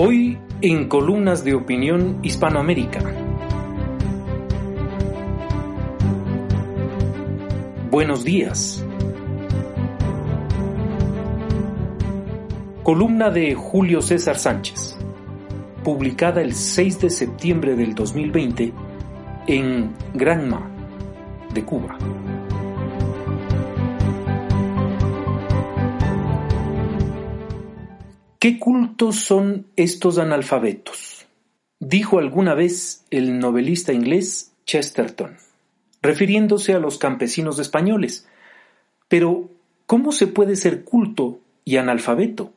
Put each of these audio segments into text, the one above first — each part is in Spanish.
Hoy en Columnas de Opinión Hispanoamérica. Buenos días. Columna de Julio César Sánchez, publicada el 6 de septiembre del 2020 en Granma, de Cuba. ¿Qué cultos son estos analfabetos? Dijo alguna vez el novelista inglés Chesterton, refiriéndose a los campesinos españoles. Pero, ¿cómo se puede ser culto y analfabeto?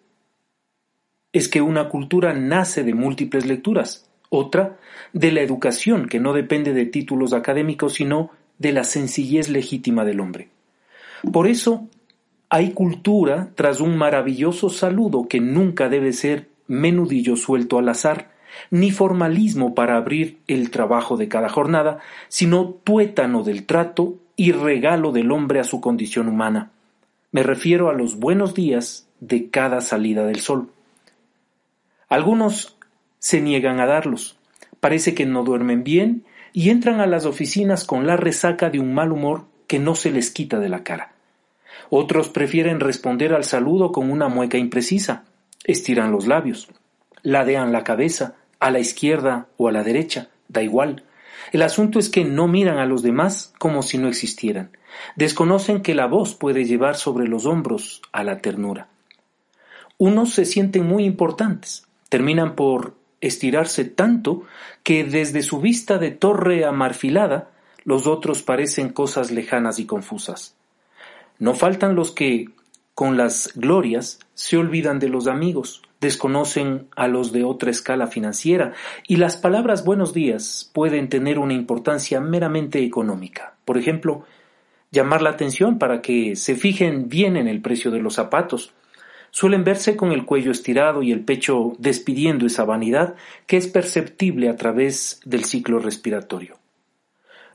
Es que una cultura nace de múltiples lecturas, otra de la educación que no depende de títulos académicos, sino de la sencillez legítima del hombre. Por eso, hay cultura tras un maravilloso saludo que nunca debe ser menudillo suelto al azar, ni formalismo para abrir el trabajo de cada jornada, sino tuétano del trato y regalo del hombre a su condición humana. Me refiero a los buenos días de cada salida del sol. Algunos se niegan a darlos, parece que no duermen bien y entran a las oficinas con la resaca de un mal humor que no se les quita de la cara. Otros prefieren responder al saludo con una mueca imprecisa. Estiran los labios. Ladean la cabeza, a la izquierda o a la derecha, da igual. El asunto es que no miran a los demás como si no existieran. Desconocen que la voz puede llevar sobre los hombros a la ternura. Unos se sienten muy importantes, terminan por estirarse tanto que desde su vista de torre amarfilada los otros parecen cosas lejanas y confusas. No faltan los que, con las glorias, se olvidan de los amigos, desconocen a los de otra escala financiera, y las palabras buenos días pueden tener una importancia meramente económica. Por ejemplo, llamar la atención para que se fijen bien en el precio de los zapatos. Suelen verse con el cuello estirado y el pecho despidiendo esa vanidad que es perceptible a través del ciclo respiratorio.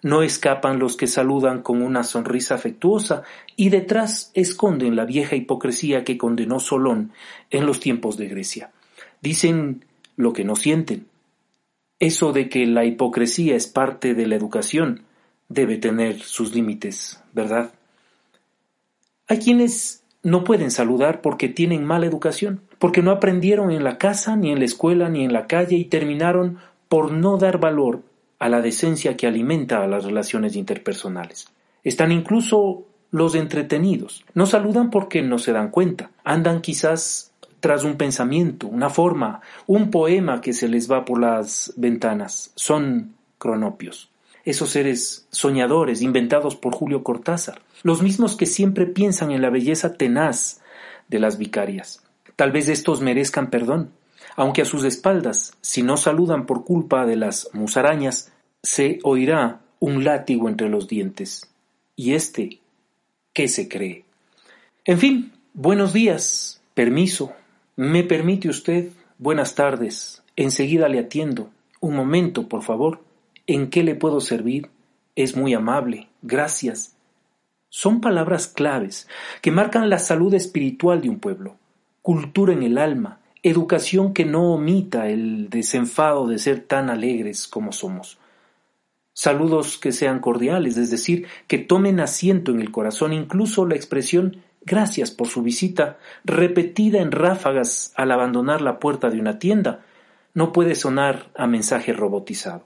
No escapan los que saludan con una sonrisa afectuosa y detrás esconden la vieja hipocresía que condenó Solón en los tiempos de Grecia. Dicen lo que no sienten. Eso de que la hipocresía es parte de la educación debe tener sus límites, ¿verdad? Hay quienes no pueden saludar porque tienen mala educación, porque no aprendieron en la casa, ni en la escuela, ni en la calle y terminaron por no dar valor a la decencia que alimenta a las relaciones interpersonales. Están incluso los entretenidos. No saludan porque no se dan cuenta. Andan quizás tras un pensamiento, una forma, un poema que se les va por las ventanas. Son cronopios. Esos seres soñadores inventados por Julio Cortázar. Los mismos que siempre piensan en la belleza tenaz de las vicarias. Tal vez estos merezcan perdón, aunque a sus espaldas, si no saludan por culpa de las musarañas, se oirá un látigo entre los dientes. ¿Y este qué se cree? En fin, buenos días, permiso, me permite usted, buenas tardes, enseguida le atiendo. Un momento, por favor, ¿en qué le puedo servir? Es muy amable, gracias. Son palabras claves que marcan la salud espiritual de un pueblo, cultura en el alma, educación que no omita el desenfado de ser tan alegres como somos. Saludos que sean cordiales, es decir, que tomen asiento en el corazón incluso la expresión gracias por su visita, repetida en ráfagas al abandonar la puerta de una tienda, no puede sonar a mensaje robotizado.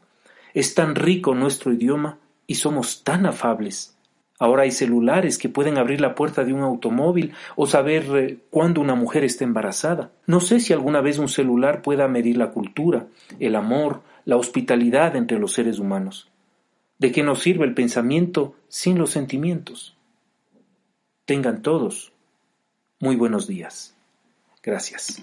Es tan rico nuestro idioma y somos tan afables. Ahora hay celulares que pueden abrir la puerta de un automóvil o saber eh, cuándo una mujer está embarazada. No sé si alguna vez un celular pueda medir la cultura, el amor, la hospitalidad entre los seres humanos. ¿De qué nos sirve el pensamiento sin los sentimientos? Tengan todos muy buenos días. Gracias.